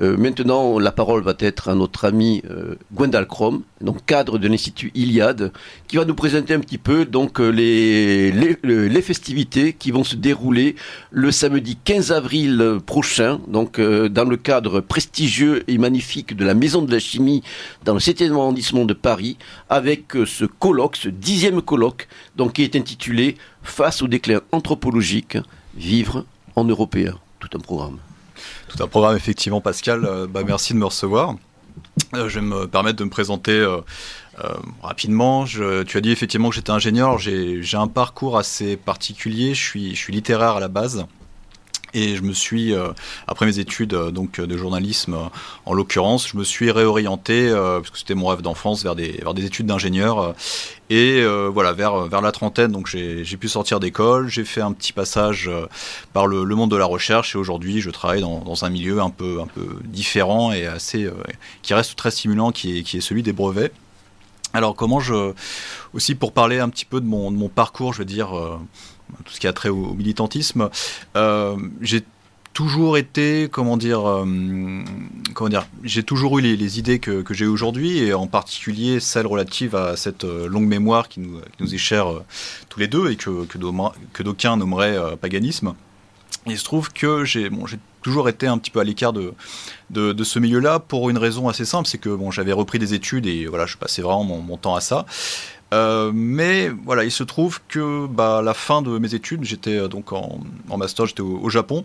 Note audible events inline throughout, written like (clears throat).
Euh, maintenant, la parole va être à notre ami euh, Gwendal Crom, donc cadre de l'Institut Iliade, qui va nous présenter un petit peu donc euh, les, festivités qui vont se dérouler le samedi 15 avril prochain, donc dans le cadre prestigieux et magnifique de la Maison de la Chimie dans le 7e arrondissement de Paris, avec ce colloque, ce dixième colloque, donc qui est intitulé Face au déclin anthropologique, vivre en européen. Tout un programme. Tout un programme, effectivement, Pascal. Euh, bah, merci de me recevoir. Euh, je vais me permettre de me présenter euh, rapidement. Tu as dit effectivement que j'étais ingénieur. J'ai un parcours assez particulier. Je suis, je suis littéraire à la base. Et je me suis, euh, après mes études euh, donc de journalisme euh, en l'occurrence, je me suis réorienté, parce que c'était mon rêve d'enfance, vers des, vers des études d'ingénieur. et voilà, vers, vers la trentaine, donc j'ai pu sortir d'école, j'ai fait un petit passage par le, le, monde de la recherche, et aujourd'hui je travaille dans, dans, un milieu un peu, un peu différent et assez, qui reste très stimulant, qui est, qui est celui des brevets. Alors comment je, aussi pour parler un petit peu de mon, de mon parcours, je veux dire tout ce qui a trait au, militantisme, euh, j'ai toujours été, comment dire, euh, comment dire, j'ai toujours eu les, idées que, j'ai aujourd'hui, et en particulier celles relatives à cette euh, longue mémoire qui nous, nous est chère tous les deux et que, que d'aucuns nommeraient paganisme. il se trouve que j'ai bon, toujours été un petit peu à l'écart de, de, ce milieu-là pour une raison assez simple, c'est que bon, j'avais repris des études et voilà, je passais vraiment mon temps à ça. Euh, mais voilà, il se trouve que bah, la fin de mes études, j'étais euh, donc en, master, j'étais au, Japon.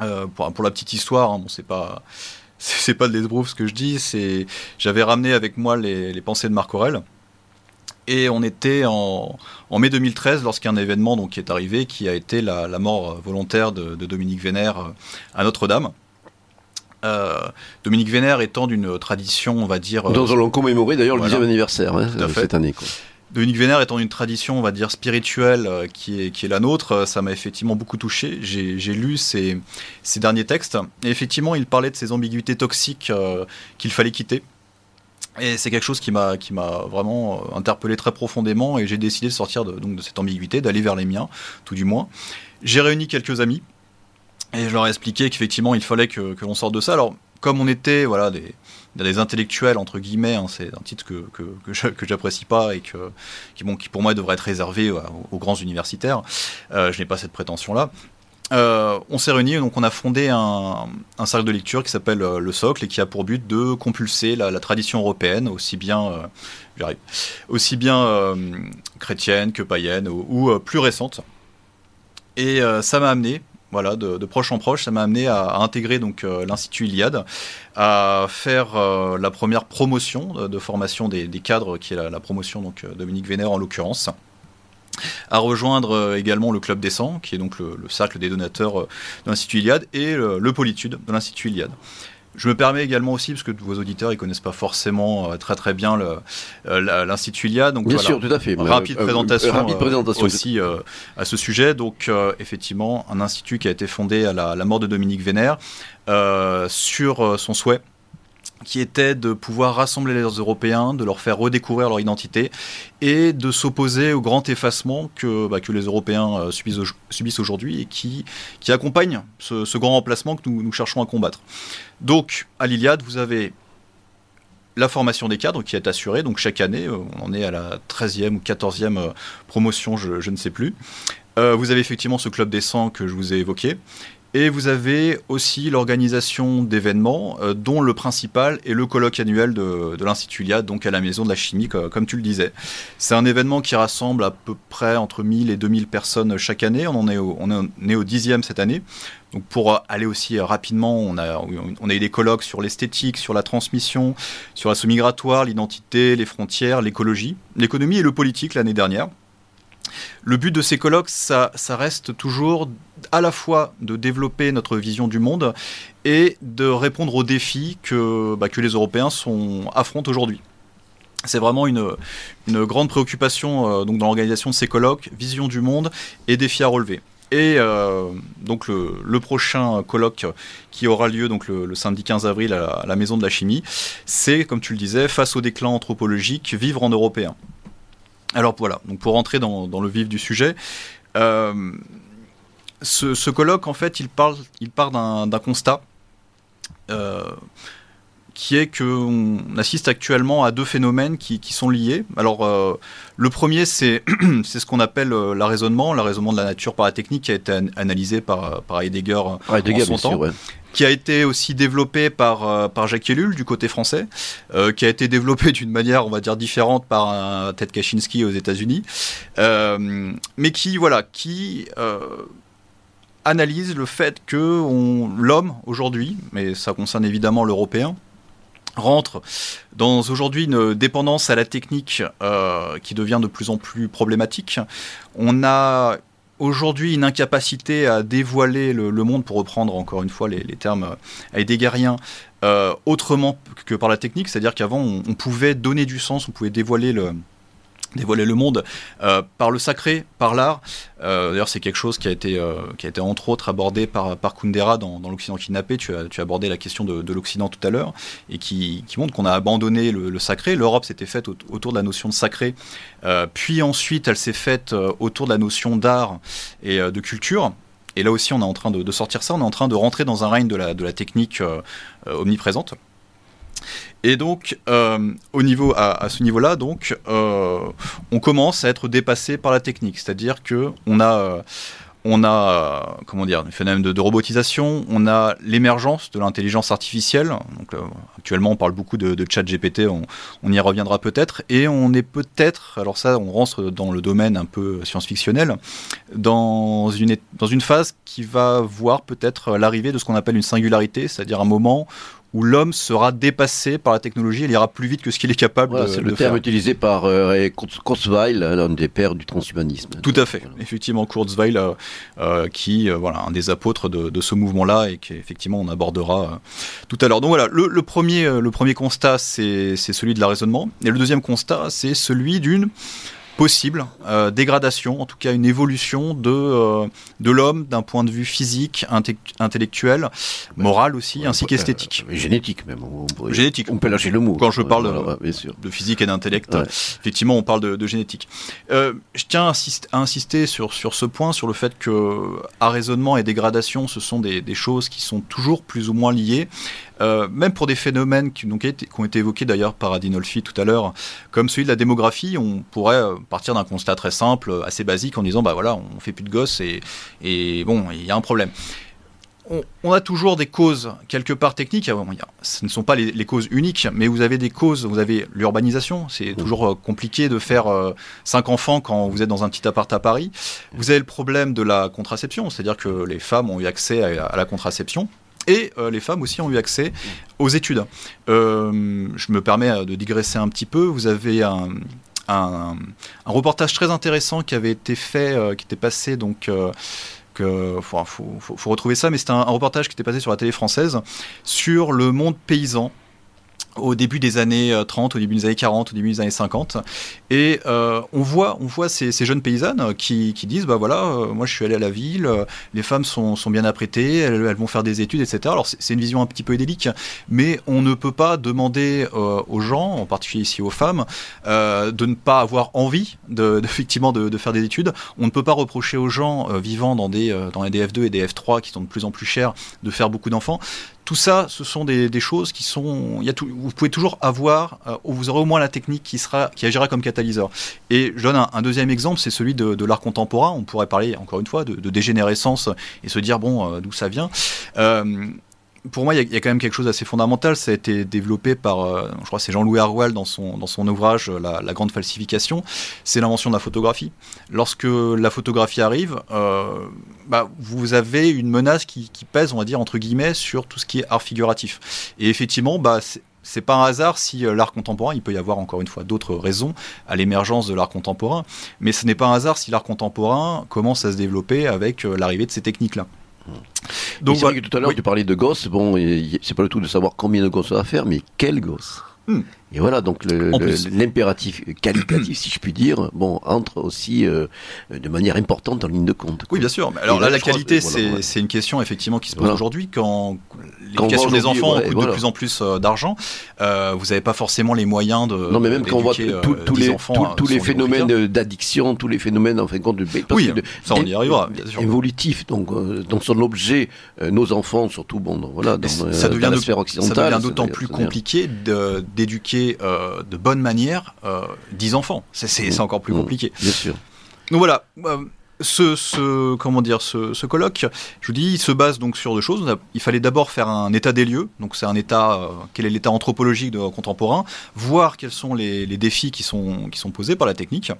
Euh, pour, la petite histoire, hein, bon, c'est pas (laughs) c'est pas de l'esbrouf ce que je dis, c'est j'avais ramené avec moi les, pensées de Marc Aurel. Et on était en, mai 2013 lorsqu'un événement donc, est arrivé, qui a été la, mort volontaire de, de Dominique Vénère à Notre-Dame. Euh, Dominique Vénère étant d'une tradition, on va dire. Dont on commémoré d'ailleurs le 10e anniversaire hein, cette année. Dominique Vénère étant une tradition, on va dire, spirituelle euh, qui, est, qui est la nôtre, euh, ça m'a effectivement beaucoup touché. J'ai lu ses, derniers textes, et effectivement, il parlait de ces ambiguïtés toxiques qu'il fallait quitter. Et c'est quelque chose qui m'a vraiment interpellé très profondément, et j'ai décidé de sortir de, donc, de cette ambiguïté, d'aller vers les miens, tout du moins. J'ai réuni quelques amis, et je leur ai expliqué qu'effectivement, il fallait que, l'on sorte de ça. Alors, comme on était voilà, des, intellectuels, entre guillemets, hein, c'est un titre que, que, que j'apprécie pas et que, qui, bon, qui, pour moi, devrait être réservé aux, grands universitaires. Euh, je n'ai pas cette prétention-là. Euh, on s'est réunis, donc on a fondé un, cercle de lecture qui s'appelle euh, Le Socle et qui a pour but de compulser la, tradition européenne, aussi bien, aussi bien chrétienne que païenne ou plus récente. Et ça m'a amené, voilà, de, proche en proche, ça m'a amené à, intégrer donc euh, l'institut Iliade, à faire euh, la première promotion de, formation des, cadres, qui est la, promotion donc euh, Dominique Vénère en l'occurrence à rejoindre également le Club des 100, qui est donc le, cercle des donateurs de l'Institut Iliade, et le, le Politude de l'Institut Iliade. Je me permets également aussi, parce que vos auditeurs ne connaissent pas forcément euh, très très bien euh, l'Institut LIA. Donc, Bien sûr, tout à fait. Rapide, euh, présentation, rapide présentation aussi à ce sujet. Donc, effectivement, un institut qui a été fondé à la, la mort de Dominique Vénère sur son souhait qui était de pouvoir rassembler les Européens, de leur faire redécouvrir leur identité et de s'opposer au grand effacement que, bah, les Européens euh, subissent, aujourd'hui et qui, accompagne ce, grand remplacement que nous, cherchons à combattre. Donc, à l'Iliade, vous avez la formation des cadres qui est assurée, donc chaque année, euh, on en est à la 13e ou 14e euh, promotion, je, je ne sais plus. vous avez effectivement ce club des 100 que je vous ai évoqué. Et vous avez aussi l'organisation d'événements, euh, dont le principal est le colloque annuel de, l'Institut LIA, donc à la Maison de la Chimie, comme tu le disais. C'est un événement qui rassemble à peu près entre 1000 et 2000 personnes chaque année. On en est au, on est au dixième cette année. Donc pour aller aussi rapidement, on a, on a eu des colloques sur l'esthétique, sur la transmission, sur la migratoire, l'identité, les frontières, l'écologie, l'économie et le politique l'année dernière. Le but de ces colloques, ça, reste toujours à la fois de développer notre vision du monde et de répondre aux défis que, bah, que les Européens affrontent aujourd'hui. C'est vraiment une, grande préoccupation euh, donc dans l'organisation de ces colloques, vision du monde et défis à relever. Et euh, donc le, prochain colloque qui aura lieu donc le, samedi 15 avril à la, Maison de la Chimie, c'est, comme tu le disais, face au déclin anthropologique, vivre en européen. Alors voilà, donc pour rentrer dans, le vif du sujet, euh, ce, colloque, en fait, il, parle, il part d'un constat qui est qu'on assiste actuellement à deux phénomènes qui, sont liés. Alors, euh, le premier, (clears throat) c'est ce qu'on appelle euh, l'arraisonnement, l'arraisonnement de la nature par la technique, qui a été analysé par, par Heidegger, Heidegger en son temps. qui a été aussi développé par, par Jacques Ellul du côté français, euh, qui a été développé (laughs) d'une manière, on va dire, différente par Ted Kaczynski aux États-Unis, mais qui, voilà, qui analyse le fait que l'homme aujourd'hui, mais ça concerne évidemment l'européen, rentre dans aujourd'hui une dépendance à la technique euh, qui devient de plus en plus problématique. On a aujourd'hui une incapacité à dévoiler le, monde, pour reprendre encore une fois les, termes heideggeriens, euh, autrement que par la technique, c'est-à-dire qu'avant on, pouvait donner du sens, on pouvait dévoiler le, dévoiler le monde euh, par le sacré, par l'art. Euh, d'ailleurs, c'est quelque chose qui a été, euh, qui a été entre autres abordé par, par Kundera dans, dans l'Occident kidnappé. Tu as, tu as abordé la question de, de l'Occident tout à l'heure et qui, qui montre qu'on a abandonné le, sacré. L'Europe s'était faite autour de la notion de sacré, puis ensuite elle s'est faite autour de la notion d'art et de culture. Et là aussi, on est en train de, de, sortir ça. On est en train de rentrer dans un règne de la, de la technique omniprésente. Et donc, euh, au niveau, à, ce niveau-là, donc, euh, on commence à être dépassé par la technique. C'est-à-dire que on a, euh, on a, comment dire, le phénomène de, robotisation, on a l'émergence de l'intelligence artificielle. Donc, actuellement, on parle beaucoup de, chat GPT, on, on, y reviendra peut-être. Et on est peut-être, alors ça, on rentre dans le domaine un peu science-fictionnel, dans une, dans une phase qui va voir peut-être l'arrivée de ce qu'on appelle une singularité, c'est-à-dire un moment où l'homme sera dépassé par la technologie, il ira plus vite que ce qu'il est capable de, faire. C'est le terme utilisé par euh, Kurzweil, l'un des pères du transhumanisme. Tout à fait, effectivement, Kurzweil, euh, euh, qui voilà un des apôtres de, ce mouvement-là et qu'effectivement on abordera tout à l'heure. Donc voilà, le, premier, le premier constat, c'est celui de la raisonnement, et le deuxième constat, c'est celui d'une possible, euh, dégradation, en tout cas une évolution de, euh, de l'homme d'un point de vue physique, intellectuel, moral aussi, ainsi qu'esthétique. génétique même. On génétique. On peut lâcher le mot. Quand je parle de, physique et d'intellect, effectivement, on parle de, génétique. Euh, je tiens à insister, sur, sur ce point, sur le fait que raisonnement et dégradation, ce sont des, des choses qui sont toujours plus ou moins liées. Euh, même pour des phénomènes qui, donc, qui ont été évoqués d'ailleurs par Adinolfi tout à l'heure, comme celui de la démographie, on pourrait euh, partir d'un constat très simple, assez basique, en disant bah voilà, on fait plus de gosses et, et bon, il y a un problème. On, a toujours des causes quelque part techniques. ce ne sont pas les, causes uniques, mais vous avez des causes. Vous avez l'urbanisation. C'est toujours euh, compliqué de faire cinq enfants quand vous êtes dans un petit appart à Paris. Vous avez le problème de la contraception, c'est-à-dire que les femmes ont eu accès à la contraception. Et euh, les femmes aussi ont eu accès aux études. Euh, je me permets euh, de digresser un petit peu. Vous avez un, un, reportage très intéressant qui avait été fait, qui était passé donc. que, faut, faut, retrouver ça, mais c'était un, reportage qui était passé sur la télé française sur le monde paysan au début des années 30, euh, au début des années 40, au début des années 50. Et euh, on voit, on voit ces, jeunes paysannes qui, disent, bah voilà, euh, moi je suis allé à la ville, les femmes sont, bien apprêtées, elles, vont faire des études, etc. Alors c'est une vision un petit peu idyllique, mais on ne peut pas demander aux gens, en particulier ici aux femmes, de ne pas avoir envie de, effectivement de, faire des études. On ne peut pas reprocher aux gens vivant dans des dans les DF2 et des F3 qui sont de plus en plus chers de faire beaucoup d'enfants tout ça, ce sont des, choses qui sont. Vous pouvez toujours avoir, euh, vous aurez au moins la technique qui, sera, qui agira comme catalyseur. Et je donne un, deuxième exemple, c'est celui de, l'art contemporain. On pourrait parler, encore une fois, de, dégénérescence et se dire, bon, euh, d'où ça vient. Pour moi, il y, a quand même quelque chose d'assez fondamental. Ça a été développé par, euh, je crois, c'est Jean-Louis Harwell dans son, dans son ouvrage euh, la, grande falsification. C'est l'invention de la photographie. Lorsque la photographie arrive, euh, bah, vous avez une menace qui, pèse, on va dire, entre guillemets, sur tout ce qui est art figuratif. Et effectivement, bah, c'est pas un hasard si l'art contemporain, il peut y avoir encore une fois d'autres raisons à l'émergence de l'art contemporain, mais ce n'est pas un hasard si l'art contemporain commence à se développer avec l'arrivée de ces techniques-là. Donc, tout à l'heure, tu parlais de gosses. Bon, c'est pas le tout de savoir combien de gosses on va faire, mais quels gosses hmm. Et voilà, donc l'impératif qualitatif, si je puis dire, bon, entre aussi euh, de manière importante en ligne de compte. Oui, bien sûr. Alors là, la qualité, c'est une question effectivement qui se pose aujourd'hui quand l'éducation des enfants coûte de plus en plus euh, d'argent. Euh, vous n'avez pas forcément les moyens de. Non, mais même quand on voit tous les, enfants, tous les phénomènes d'addiction, tous les phénomènes, en fin de compte, de, oui, ça on y arrivera. Bien sûr. Évolutif, donc dans son objet, nos enfants, surtout, bon, voilà, dans, ça devient la sphère occidentale. Ça devient d'autant plus compliqué d'éduquer de bonne manière 10 enfants. C'est encore plus mmh. compliqué. Bien sûr. Donc voilà. Ce, comment dire, ce, colloque, je vous dis, il se base donc sur deux choses. Il fallait d'abord faire un état des lieux, donc c'est un état, euh, quel est l'état anthropologique de, contemporain, voir quels sont les, défis qui sont, qui sont posés par la technique.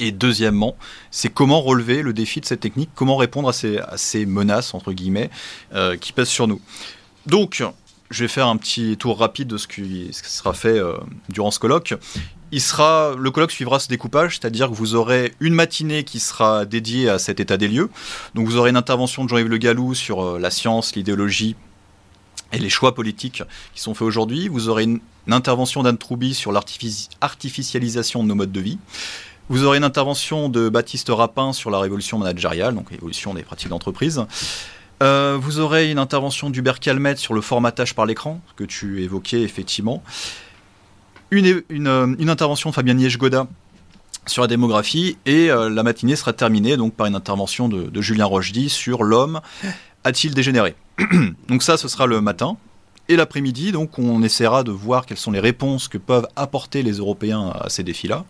Et deuxièmement, c'est comment relever le défi de cette technique, comment répondre à ces, à ces menaces, entre guillemets, euh, qui pèsent sur nous. Donc, je vais faire un petit tour rapide de ce qui, sera fait euh, durant ce colloque il sera, le colloque suivra ce découpage, c'est-à-dire que vous aurez une matinée qui sera dédiée à cet état des lieux. Donc vous aurez une intervention de Jean-Yves Le Gallou sur euh, la science, l'idéologie et les choix politiques qui sont faits aujourd'hui. Vous aurez une, intervention d'Anne Troubi sur l'artificialisation de nos modes de vie. Vous aurez une intervention de Baptiste Rapin sur la révolution managériale, donc l'évolution des pratiques d'entreprise. Euh, vous aurez une intervention d'Hubert Calmette sur le formatage par l'écran, que tu évoquais effectivement une, euh, intervention de Fabien Niège-Goda sur la démographie et euh, la matinée sera terminée donc par une intervention de, de Julien Rochdy sur l'homme a-t-il dégénéré (clears throat) Donc ça, ce sera le matin. Et l'après-midi, donc, on essaiera de voir quelles sont les réponses que peuvent apporter les Européens à ces défis-là.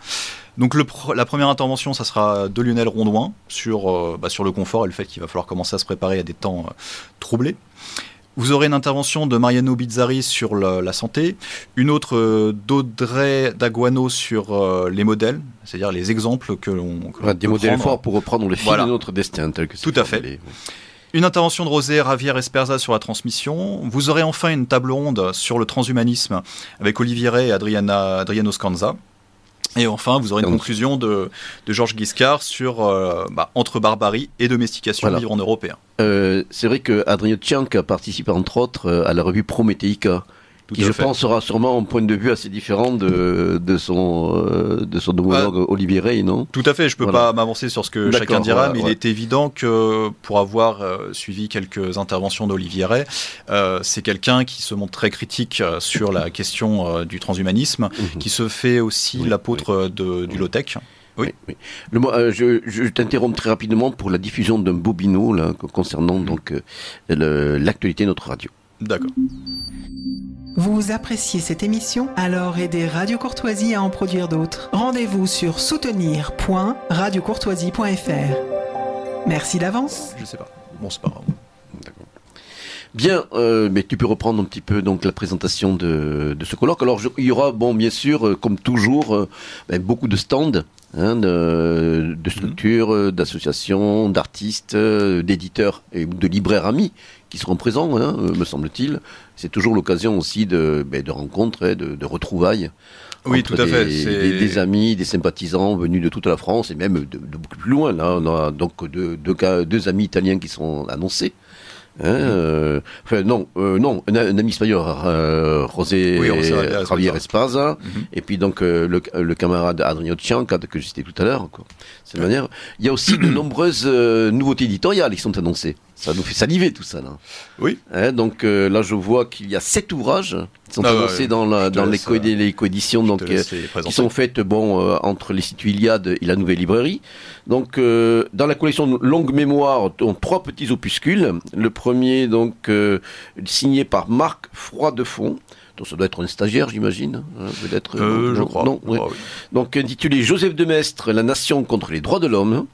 Donc, le, la première intervention, ça sera de Lionel Rondouin sur, euh, bah, sur le confort et le fait qu'il va falloir commencer à se préparer à des temps troublés. Vous aurez une intervention de Mariano Bizzari sur la santé, une autre euh, d'Audrey Daguano sur euh, les modèles, c'est-à-dire les exemples que l'on. des modèles forts pour reprendre le fil de notre destin, tel que Tout à fait. Une intervention de Rosé Ravière Esperza sur la transmission. Vous aurez enfin une table ronde sur le transhumanisme avec Olivier Ray et Adriana, Adriano Scanza. Et enfin, vous aurez une conclusion de, Georges Giscard sur euh, bah, entre barbarie et domestication voilà. vivre en européen. Euh, c'est vrai que Adrien Tchank participe entre autres euh, à la revue Qui je pense sera sûrement un point de vue assez différent de, de son euh, de son homologue bah, Olivier Rey, non? Tout à fait. Je peux pas m'avancer sur ce que chacun dira, mais il est évident que pour avoir euh, suivi quelques interventions d'Olivier Rey, euh, c'est quelqu'un qui se montre très critique sur la question du transhumanisme, mhm. qui se fait aussi l'apôtre du low-tech. Oui. oui, Le, je, je t'interromps très rapidement pour la diffusion d'un bobino là, concernant donc l'actualité de notre radio. D'accord. Vous appréciez cette émission Alors aidez Radio Courtoisie à en produire d'autres. Rendez-vous sur soutenir.radiocourtoisie.fr. Merci d'avance. Je sais pas. Bon, c'est pas grave. Bien, euh, mais tu peux reprendre un petit peu donc la présentation de, ce colloque. Alors il y aura, bon, bien sûr, euh, comme toujours, euh, ben, beaucoup de stands, hein, de, de, structures, mhm. d'associations, d'artistes, d'éditeurs et de libraires amis qui seront présents, hein, me semble-t-il. C'est toujours l'occasion aussi de, ben, de rencontres, et de, de retrouvailles. Oui, tout à fait. Des, des, amis, des sympathisants venus de toute la France et même de, beaucoup plus loin. Là, on a donc deux, deux, deux amis italiens qui sont annoncés. Hein, euh, enfin, non, euh, non, un, ami espagnol, euh, José Javier Espaza, mhm. et puis donc euh, le, le, camarade Adrien Chianca que je citais tout à l'heure. C'est manière. Il y a aussi de nombreuses nouveautés éditoriales qui sont annoncées. Ça nous fait saliver tout ça là. Oui. Hein, donc là, je vois qu'il y a sept ouvrages qui sont ah annoncés dans, la, dans les, co les coéditions, donc qui sont faites bon entre l'Institut Iliade et la Nouvelle Librairie. Donc dans la collection Longue Mémoire, on trois petits opuscules. Le premier donc euh, signé par Marc Froidefond. Donc ça doit être un stagiaire, j'imagine. Hein, peut-être. Euh, je crois. Non, ah Donc intitulé Joseph de Maistre, la nation contre les droits de l'homme.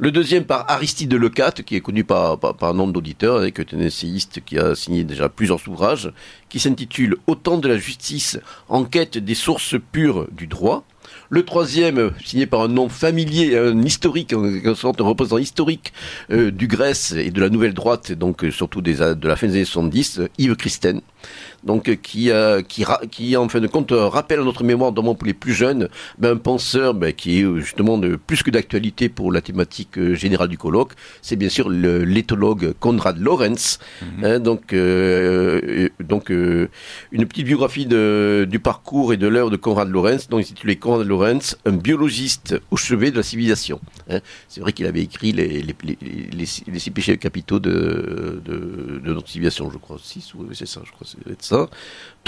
Le deuxième par Aristide Lecat, qui est connu par, par, un nombre d'auditeurs, et qui est un essayiste qui a signé déjà plusieurs ouvrages, qui s'intitule Autant de la justice, enquête des sources pures du droit. Le troisième, signé par un nom familier, un historique, en sorte un représentant historique du Grèce et de la nouvelle droite, donc surtout des, de la fin des années 70, Yves Christen donc euh, qui, euh, qui, qui en fin de compte euh, rappelle à notre mémoire, notamment pour les plus jeunes, ben, un penseur ben, qui est justement de, plus que d'actualité pour la thématique générale du colloque, c'est bien sûr l'éthologue Konrad Lorenz. Mhm. Hein, donc, donc une petite biographie de, du parcours et de l'œuvre de Konrad Lorenz, donc intitulé Konrad Lorenz, un biologiste au chevet de la civilisation. Hein. C'est vrai qu'il avait écrit les, les, les, les, six péchés capitaux de, de, de, notre civilisation, je crois. Six, c'est ça, je crois. C'est ça.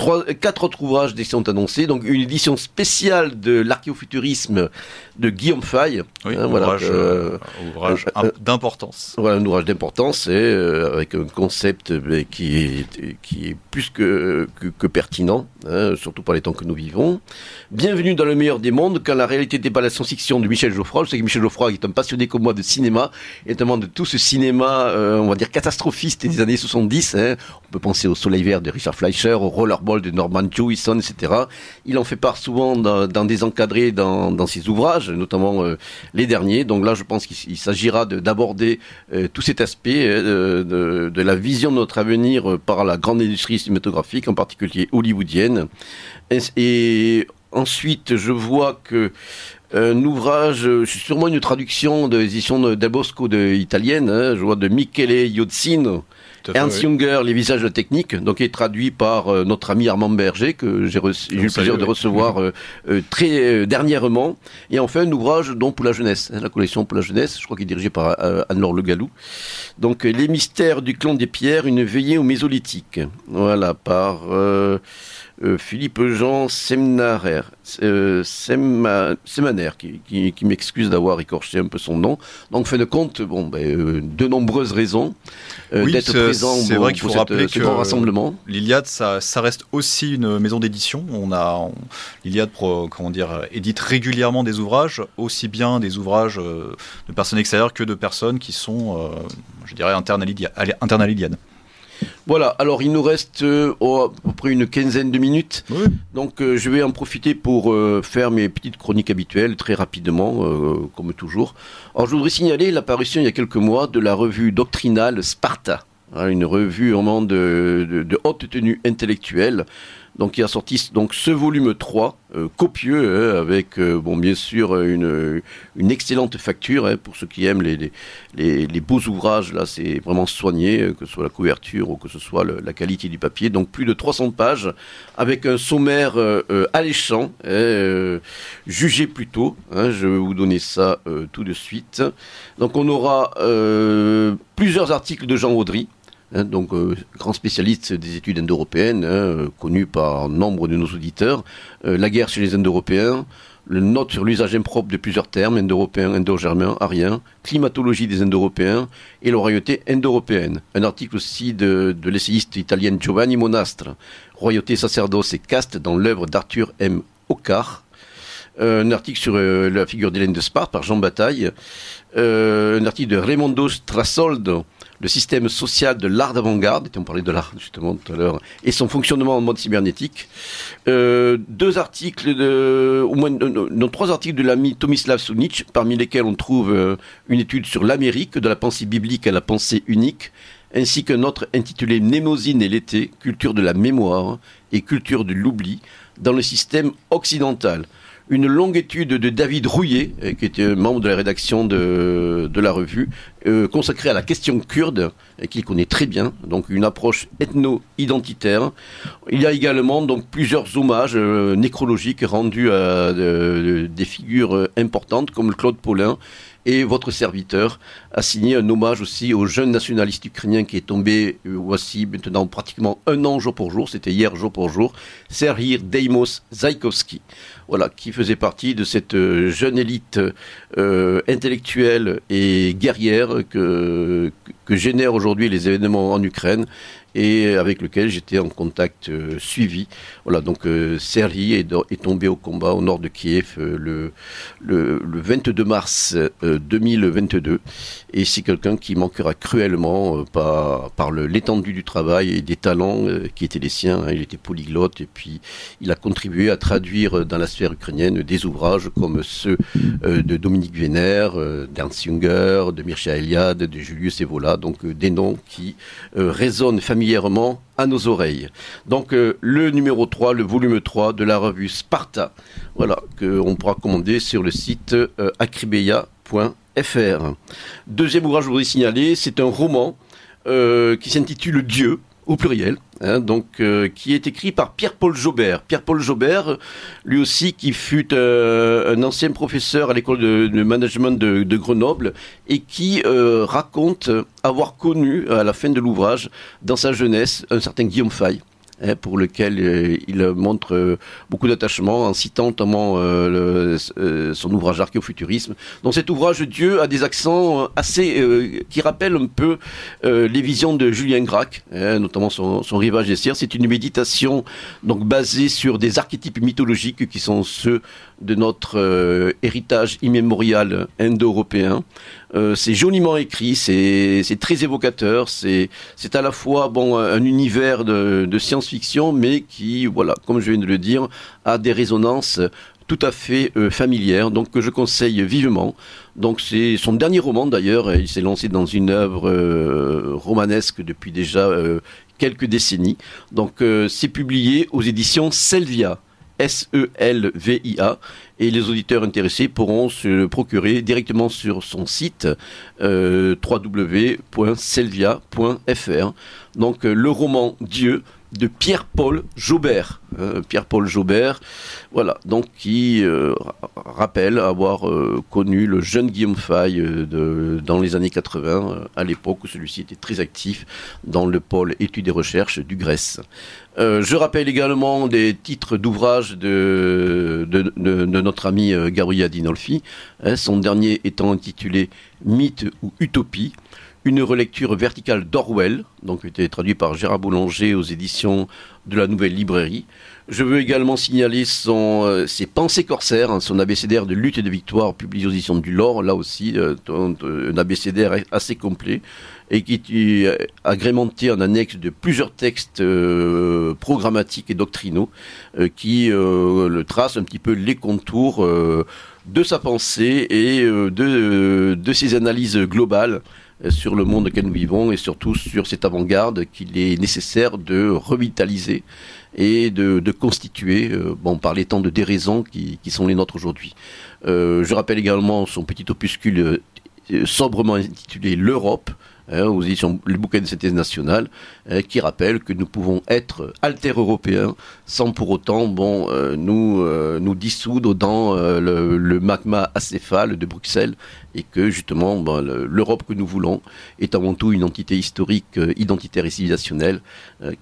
Trois, quatre autres ouvrages sont annoncés. Donc une édition spéciale de l'archéofuturisme de Guillaume Fay. Oui, un hein, ouvrage, euh, ouvrage euh, euh, d'importance. Voilà, un ouvrage d'importance et avec un concept qui, est, qui est plus que, que, pertinent, hein, surtout par les temps que nous vivons. Bienvenue dans le meilleur des mondes, quand la réalité débat la science-fiction de Michel Geoffroy. Je sais que Michel Geoffroy est un passionné comme moi de cinéma, et notamment de tout ce cinéma, on va dire, catastrophiste des années 70. Hein. On peut penser au Soleil Vert de Richard Fleischer, au Rollerball de Norman Jewison, etc. Il en fait part souvent dans, des encadrés dans, ses ouvrages, notamment euh, les derniers. Donc là, je pense qu'il s'agira d'aborder euh, tout cet aspect euh, de, la vision de notre avenir par la grande industrie cinématographique, en particulier hollywoodienne. Et, ensuite, je vois que un ouvrage, sûrement une traduction de l'édition Del Bosco de, italienne, hein, je vois de Michele Iozzino, Ernst Junger, Les visages techniques, donc est traduit par euh, notre ami Armand Berger, que j'ai eu le plaisir de recevoir euh, euh, très dernièrement. Et enfin, un ouvrage dont pour la jeunesse, hein, la collection pour la jeunesse, je crois qu'il est dirigé par Anne-Laure Le Gallou. Donc, Les mystères du clan des pierres, une veillée au mésolithique. Voilà, par... Euh, Philippe Jean Semnarer, euh, Semaner, qui, qui, m'excuse d'avoir écorché un peu son nom. Donc, fait de compte, bon, ben, euh, de nombreuses raisons d'être présent c'est vrai qu'il faut rappeler ce grand rassemblement. L'Iliade, ça, ça, reste aussi une maison d'édition. On a l'Iliade, comment dire, édite régulièrement des ouvrages, aussi bien des ouvrages de personnes extérieures que de personnes qui sont, je dirais, internes à l'Iliade. Voilà, alors il nous reste euh, à peu près une quinzaine de minutes. Donc euh, je vais en profiter pour euh, faire mes petites chroniques habituelles très rapidement, comme toujours. Alors je voudrais signaler l'apparition il y a quelques mois de la revue doctrinale Sparta, hein, une revue vraiment de haute tenue intellectuelle donc il a sorti donc ce volume 3 euh, copieux hein, avec euh, bon bien sûr une, une excellente facture hein, pour ceux qui aiment les, beaux ouvrages là c'est vraiment soigné euh, que ce soit la couverture ou que ce soit la qualité du papier. Donc plus de 300 pages avec un sommaire alléchant hein, jugé plutôt je vais vous donner ça tout de suite. Donc on aura plusieurs articles de Jean Audry Hein, donc euh, grand spécialiste des études indo-européennes, hein, euh, connu par nombre de nos auditeurs, euh, la guerre chez les Indo-Européens, le note sur l'usage impropre de plusieurs termes, indo-européen, indo-germain, arien, climatologie des indo-européens et la royauté indo-européenne. Un article aussi de, l'essayiste italienne Giovanni Monastre, Royauté, sacerdoce et caste dans l'œuvre d'Arthur M. Ocar. un article sur la figure d'Hélène de Sparte par Jean Bataille. un article de Raimondo Strasoldo, le système social de l'art d'avant-garde, on parlait de l'art justement tout à l'heure, et son fonctionnement en mode cybernétique. Euh, deux articles, de, au moins trois articles de l'ami Tomislav Sunic, parmi lesquels on trouve euh, une étude sur l'Amérique, de la pensée biblique à la pensée unique, ainsi qu'un autre intitulé Némosine et l'été, culture de la mémoire et culture de l'oubli, dans le système occidental une longue étude de David Rouillet, euh, qui était membre de la rédaction de, la revue, euh, consacrée à la question kurde, et qu'il connaît très bien, donc une approche ethno-identitaire. Il y a également donc plusieurs hommages euh, nécrologiques rendus à des figures importantes comme Claude Paulin et votre serviteur a signé un hommage aussi au jeune nationaliste ukrainien qui est tombé, voici maintenant pratiquement un an jour pour jour, c'était hier jour pour jour, Serhir Deimos Zaikowski voilà, qui faisait partie de cette euh, jeune élite euh, intellectuelle et guerrière que, que génèrent aujourd'hui les événements en Ukraine et avec lequel j'étais en contact suivi. Voilà, donc Serhi est, tombé au combat au nord de Kiev le, le, 22 mars 2022 et c'est quelqu'un qui manquera cruellement par, l'étendue du travail et des talents qui étaient les siens. Hein. Il était polyglotte et puis il a contribué à traduire dans la sphère ukrainienne des ouvrages comme ceux de Dominique Vénère, d'Ernst Junger, de Mircea Eliade, de Julius Evola, donc euh, des noms qui euh, résonnent familièrement à nos oreilles. Donc euh, le numéro 3, le volume 3 de la revue Sparta, voilà, qu'on pourra commander sur le site acribeia.fr. Deuxième ouvrage, je voudrais signaler, c'est un roman qui s'intitule Dieu, au pluriel, hein, donc euh, qui est écrit par Pierre-Paul Jobert. Pierre-Paul Jobert, lui aussi, qui fut euh, un ancien professeur à l'école de, management de, Grenoble et qui euh, raconte avoir connu à la fin de l'ouvrage, dans sa jeunesse, un certain Guillaume Fay. Hein, pour lequel euh, il montre euh, beaucoup d'attachement en citant notamment euh, son ouvrage Archéofuturisme. Dans cet ouvrage, Dieu a des accents assez qui rappellent un peu les visions de Julien Gracq, hein, notamment son, rivage des C'est une méditation donc basée sur des archétypes mythologiques qui sont ceux de notre héritage immémorial indo-européen. Euh, c'est joliment écrit, c'est très évocateur, c'est à la fois bon un univers de, de science-fiction, mais qui, voilà, comme je viens de le dire, a des résonances tout à fait euh, familières, donc que je conseille vivement. Donc c'est son dernier roman d'ailleurs, il s'est lancé dans une œuvre euh, romanesque depuis déjà quelques décennies. Donc c'est publié aux éditions Selvia. S-E-L-V-I-A. Et les auditeurs intéressés pourront se procurer directement sur son site euh, www.selvia.fr. Donc euh, le roman Dieu de Pierre-Paul Jaubert. Euh, Pierre-Paul Jaubert, voilà, donc qui euh, rappelle avoir euh, connu le jeune Guillaume Fay de, dans les années 80, à l'époque où celui-ci était très actif dans le pôle études et recherches du Grèce. je rappelle également des titres d'ouvrages de, de, notre ami Gabriel Dinolfi, hein, son dernier étant intitulé Mythe ou Utopie une relecture verticale d'Orwell, donc qui a été traduit par Gérard Boulanger aux éditions de la Nouvelle Librairie. Je veux également signaler euh, ses pensées corsaires, hein, son abécédaire de lutte et de victoire publié aux éditions du Lore, là aussi, euh, un abécédaire assez complet, et qui est euh, agrémenté en annexe de plusieurs textes programmatiques et doctrinaux, qui le tracent un petit peu les contours de sa pensée et de ses analyses globales sur le monde auquel nous vivons et surtout sur cette avant-garde qu'il est nécessaire de revitaliser et de, constituer euh, bon, par les temps de déraison qui, sont les nôtres aujourd'hui. Euh, je rappelle également son petit opuscule euh, sobrement intitulé L'Europe, hein, aux éditions Le bouquin de synthèse nationale, hein, qui rappelle que nous pouvons être alter-européens sans pour autant euh, nous, euh, nous dissoudre dans euh, le, magma acéphale de Bruxelles et que justement l'Europe que nous voulons est avant tout une entité historique, identitaire et civilisationnelle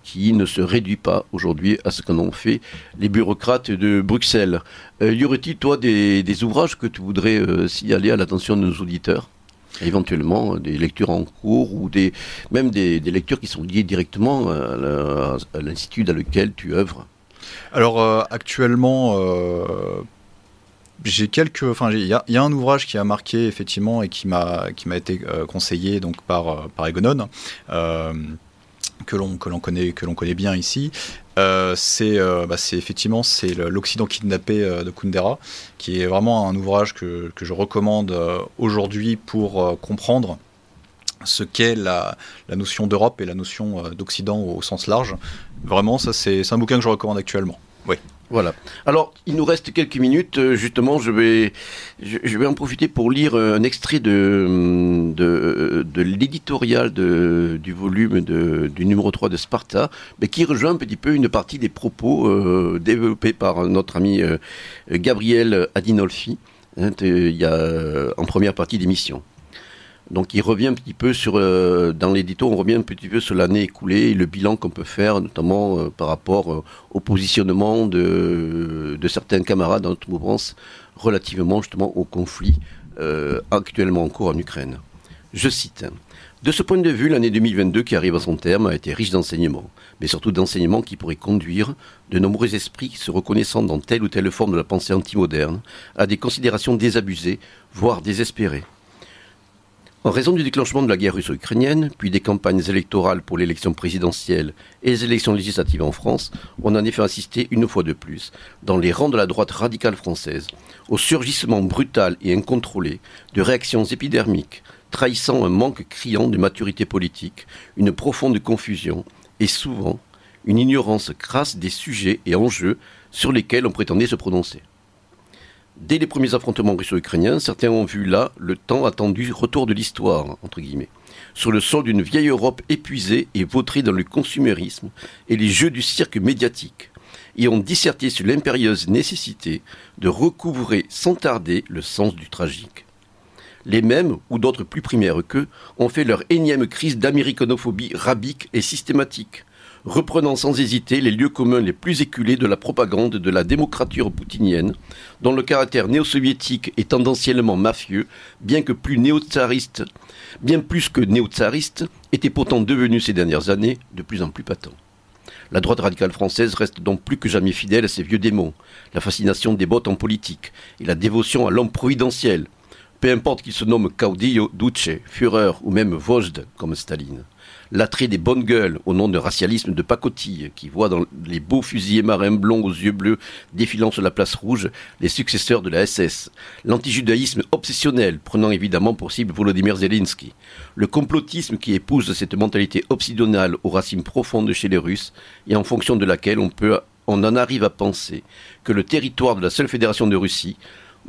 qui ne se réduit pas aujourd'hui à ce qu'en ont fait les bureaucrates de Bruxelles. y aurait-il, toi, des, ouvrages que tu voudrais signaler à l'attention de nos auditeurs? Éventuellement des lectures en cours ou des, même des, lectures qui sont liées directement à l'institut dans lequel tu œuvres. Alors euh, actuellement, euh, j'ai quelques, enfin il y, a un ouvrage qui a marqué effectivement et qui m'a qui m'a été euh, conseillé donc par par Egonon que l'on connaît que connaît bien ici. Euh, euh, bah, c'est effectivement c'est l'Occident kidnappé euh, de Kundera, qui est vraiment un ouvrage que, que je recommande aujourd'hui pour comprendre ce qu'est la, la, notion d'Europe et la notion d'Occident au, sens large. Vraiment, ça c'est un bouquin que je recommande actuellement. Oui. Voilà. Alors, il nous reste quelques minutes. Euh, justement, je vais, je, vais en profiter pour lire un extrait de, de, de l'éditorial du volume de, du numéro 3 de Sparta, mais qui rejoint un petit peu une partie des propos euh, développés par notre ami euh, Gabriel Adinolfi hein, il y a, en première partie d'émission. Donc il revient un petit peu sur, euh, dans l'édito, on revient un petit peu sur l'année écoulée et le bilan qu'on peut faire, notamment euh, par rapport euh, au positionnement de, de, certains camarades dans notre mouvance relativement justement au conflit actuellement en cours en Ukraine. Je cite. De ce point de vue, l'année 2022 qui arrive à son terme a été riche d'enseignements, mais surtout d'enseignements qui pourraient conduire de nombreux esprits se reconnaissant dans telle ou telle forme de la pensée antimoderne à des considérations désabusées, voire désespérées. En raison du déclenchement de la guerre russo-ukrainienne, puis des campagnes électorales pour l'élection présidentielle et les élections législatives en France, on a en effet assisté une fois de plus, dans les rangs de la droite radicale française, au surgissement brutal et incontrôlé de réactions épidermiques, trahissant un manque criant de maturité politique, une profonde confusion et souvent une ignorance crasse des sujets et enjeux sur lesquels on prétendait se prononcer. Dès les premiers affrontements russo-ukrainiens, certains ont vu là le temps attendu retour de l'histoire, entre guillemets, sur le sol d'une vieille Europe épuisée et vautrée dans le consumérisme et les jeux du cirque médiatique, et ont disserté sur l'impérieuse nécessité de recouvrer sans tarder le sens du tragique. Les mêmes, ou d'autres plus primaires qu'eux, ont fait leur énième crise d'américanophobie rabique et systématique, reprenant sans hésiter les lieux communs les plus éculés de la propagande de la démocrature poutinienne, dont le caractère néo-soviétique est tendanciellement mafieux, bien que plus néo-tsariste, bien plus que néo-tsariste, était pourtant devenu ces dernières années de plus en plus patent. La droite radicale française reste donc plus que jamais fidèle à ses vieux démons, la fascination des bottes en politique et la dévotion à l'homme providentiel, peu importe qu'il se nomme Caudillo, Duce, Führer ou même Vojde comme Staline l'attrait des bonnes gueules au nom de racialisme de pacotille qui voit dans les beaux fusiliers marins blonds aux yeux bleus défilant sur la place rouge les successeurs de la SS, l'antijudaïsme obsessionnel prenant évidemment pour cible Volodymyr Zelensky, le complotisme qui épouse cette mentalité obsidionale aux racines profondes chez les Russes et en fonction de laquelle on peut on en arrive à penser que le territoire de la seule fédération de Russie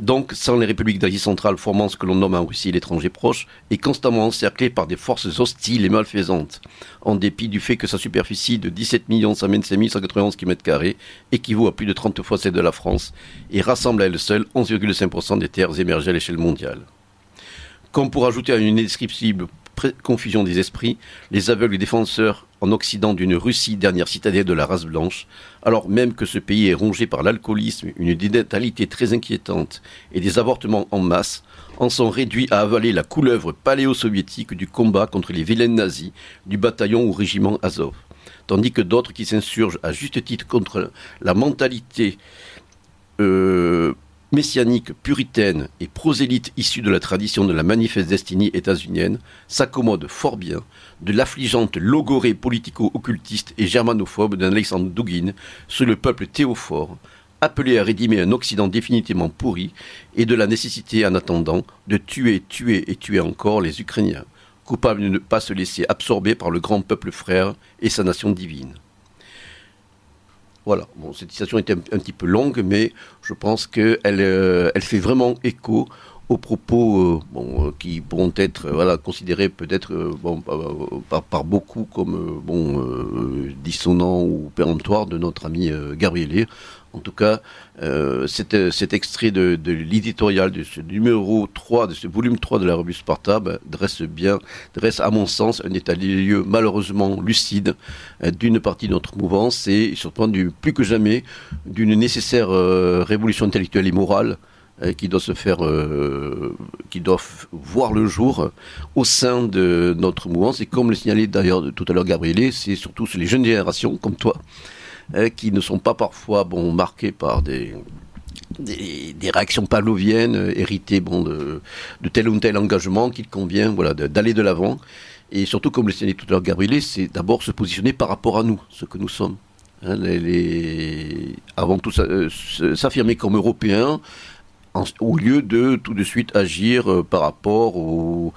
donc sans les républiques d'Asie centrale formant ce que l'on nomme en Russie l'étranger proche, est constamment encerclé par des forces hostiles et malfaisantes, en dépit du fait que sa superficie de 17 125 191 km équivaut à plus de 30 fois celle de la France et rassemble à elle seule 11,5% des terres émergées à l'échelle mondiale. Comme pour ajouter à une indescriptible confusion des esprits, les aveugles défenseurs en Occident d'une Russie dernière citadelle de la race blanche, alors même que ce pays est rongé par l'alcoolisme, une dénatalité très inquiétante et des avortements en masse, en sont réduits à avaler la couleuvre paléo-soviétique du combat contre les vilaines nazis du bataillon ou régiment Azov, tandis que d'autres qui s'insurgent à juste titre contre la mentalité euh, messianique, puritaine et prosélyte issue de la tradition de la manifeste destinée états-unienne, s'accommode fort bien de l'affligeante logorée politico-occultiste et germanophobe d'un Alexandre Dugin sur le peuple théophore, appelé à rédimer un Occident définitivement pourri, et de la nécessité, en attendant, de tuer, tuer et tuer encore les Ukrainiens, coupables de ne pas se laisser absorber par le grand peuple frère et sa nation divine. Voilà, bon, cette citation est un, petit peu longue, mais je pense qu'elle euh, elle fait vraiment écho aux propos euh, bon, euh, qui pourront être voilà, considérés peut-être par, beaucoup comme bon, dissonants ou péremptoires de notre ami Gabriel en tout cas, euh, cet, extrait de, l'éditorial de ce numéro 3, de ce volume 3 de la revue Sparta, dresse bien, dresse à mon sens un état des lieux malheureusement lucide euh, d'une partie de notre mouvance et surtout plus que jamais d'une nécessaire euh, révolution intellectuelle et morale faire, qui doit voir le jour au sein de notre mouvance. Et comme le signalait d'ailleurs tout à l'heure Gabrielé, c'est surtout sur les jeunes générations comme toi Hein, qui ne sont pas parfois bon, marqués par des, des, réactions pavloviennes euh, héritées bon, de, tel ou tel engagement qu'il convient voilà, d'aller de l'avant. Et surtout, comme le signalait tout à l'heure Gabrielé, c'est d'abord se positionner par rapport à nous, ce que nous sommes. Hein, avant tout, euh, s'affirmer comme Européens, au lieu de tout de suite agir euh, par rapport aux,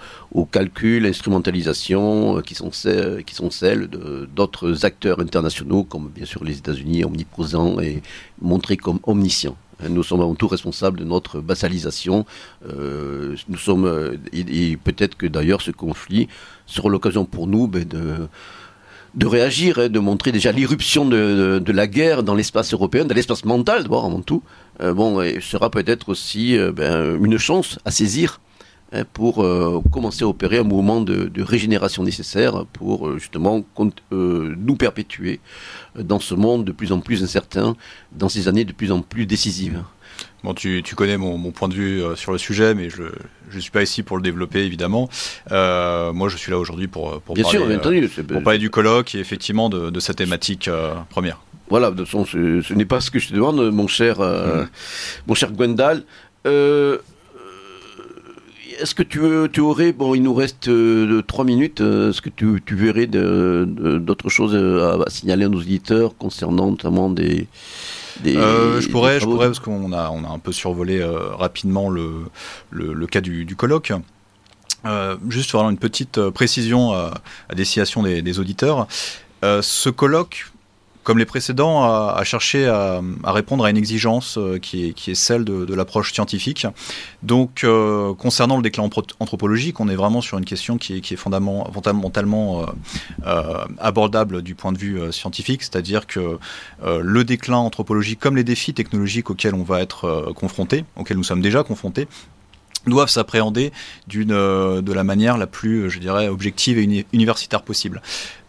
calculs, instrumentalisations euh, qui sont celles, qui sont celles d'autres acteurs internationaux, comme bien sûr les États-Unis, omniprésents et montrés comme omniscients. Hein, nous sommes avant tout responsables de notre bassalisation. Euh, nous sommes, et, peut-être que d'ailleurs ce conflit sera l'occasion pour nous ben, de de réagir, hein, de montrer déjà l'irruption de, la guerre dans l'espace européen, dans l'espace mental d'abord avant tout. Euh, bon, et sera peut-être aussi euh, ben, une chance à saisir hein, pour euh, commencer à opérer un mouvement de, régénération nécessaire pour justement nous perpétuer dans ce monde de plus en plus incertain, dans ces années de plus en plus décisives. Bon, tu, tu connais mon, mon, point de vue euh, sur le sujet, mais je ne suis pas ici pour le développer, évidemment. Euh, moi, je suis là aujourd'hui pour, parler, sûr, bien entendu. pour parler du colloque et effectivement de, de cette thématique première. Voilà, de toute façon, ce, ce n'est pas ce que je te demande, mon cher, euh, Mm. mon cher Gwendal. Euh, est-ce que tu, tu aurais, bon, il nous reste euh, trois minutes, est-ce que tu, tu verrais d'autres choses à, à signaler à nos auditeurs concernant notamment des... des je pourrais, des je pourrais, parce qu'on a, on a un peu survolé rapidement le, le, le cas du, du colloque. Euh, juste pour avoir une petite précision euh, à destination des, des auditeurs. Euh, ce colloque, comme les précédents, a, a cherché à, à répondre à une exigence euh, qui, est, celle de, l'approche scientifique. Donc, euh, concernant le déclin anthro- anthropologique, on est vraiment sur une question qui est, fondamentalement, euh, abordable du point de vue scientifique, c'est-à-dire que le déclin anthropologique, comme les défis technologiques auxquels on va être confronté, auxquels nous sommes déjà confrontés, doivent s'appréhender euh, de la manière la plus, euh, je dirais, objective et uni- universitaire possible.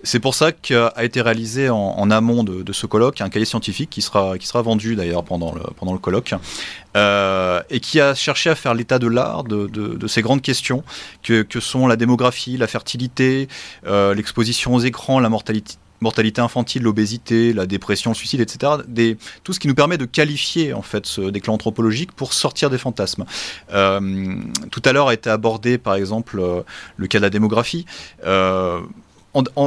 C'est pour ça qu'a été réalisé en, amont de, ce colloque un cahier scientifique qui sera, qui sera vendu d'ailleurs pendant le, pendant le colloque euh, et qui a cherché à faire l'état de l'art de, ces grandes questions que, sont la démographie, la fertilité, l'exposition aux écrans, la mortalité mortalité infantile, l'obésité, la dépression, le suicide, etc. Tout ce qui nous permet de qualifier en fait ce déclin anthropologique pour sortir des fantasmes. Euh, tout à l'heure a été abordé par exemple euh, le cas de la démographie. Euh,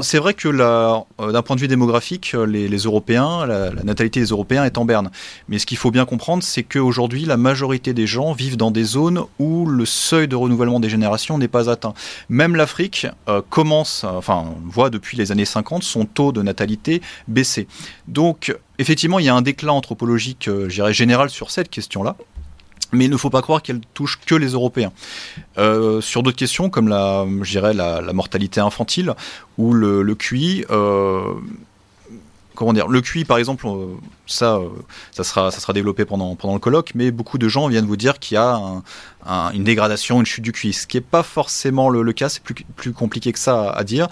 c'est vrai que euh, d'un point de vue démographique, euh, les, Européens, la, natalité des Européens est en berne. Mais ce qu'il faut bien comprendre, c'est qu'aujourd'hui, la majorité des gens vivent dans des zones où le seuil de renouvellement des générations n'est pas atteint. Même l'Afrique euh, commence, enfin, on voit depuis les années 50 son taux de natalité baisser. Donc, effectivement, il y a un déclin anthropologique, euh, général sur cette question-là. Mais il ne faut pas croire qu'elle touche que les Européens. Euh, sur d'autres questions, comme la, la, la mortalité infantile ou le, le QI, euh, comment dire, le QI par exemple, euh, ça, ça sera, ça sera développé pendant, pendant le colloque, mais beaucoup de gens viennent vous dire qu'il y a un- un- une dégradation, une chute du QI, ce qui n'est pas forcément le, cas, c'est plus, plus compliqué que ça à dire.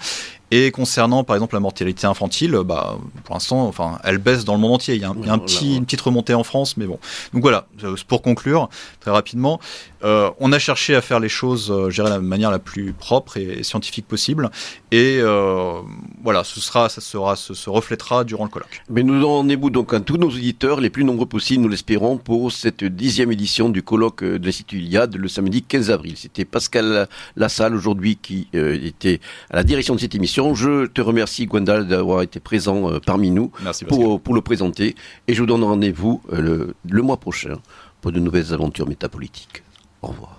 Et concernant par exemple la mortalité infantile, bah, pour l'instant, enfin, elle baisse dans le monde entier. Il y a, un- il y a un Voilà, petit, voilà. une petite remontée en France, mais bon. Donc voilà, euh, pour conclure, très rapidement, euh, on a cherché à faire les choses, euh, dirais, de la manière la plus propre et scientifique possible. Et euh, voilà, ce sera, ça sera, se, se reflètera durant le colloque. Mais nous en émous donc à tous nos auditeurs, les plus nombreux possibles, nous l'espérons, pour cette dixième édition du colloque euh, de l'Institut Iliade le samedi 15 avril. C'était Pascal Lassalle aujourd'hui qui euh, était à la direction de cette émission. Je te remercie Gwendal d'avoir été présent euh, parmi nous Merci Pascal. pour, pour le présenter et je vous donne rendez-vous euh, le, le mois prochain pour de nouvelles aventures métapolitiques. Au revoir.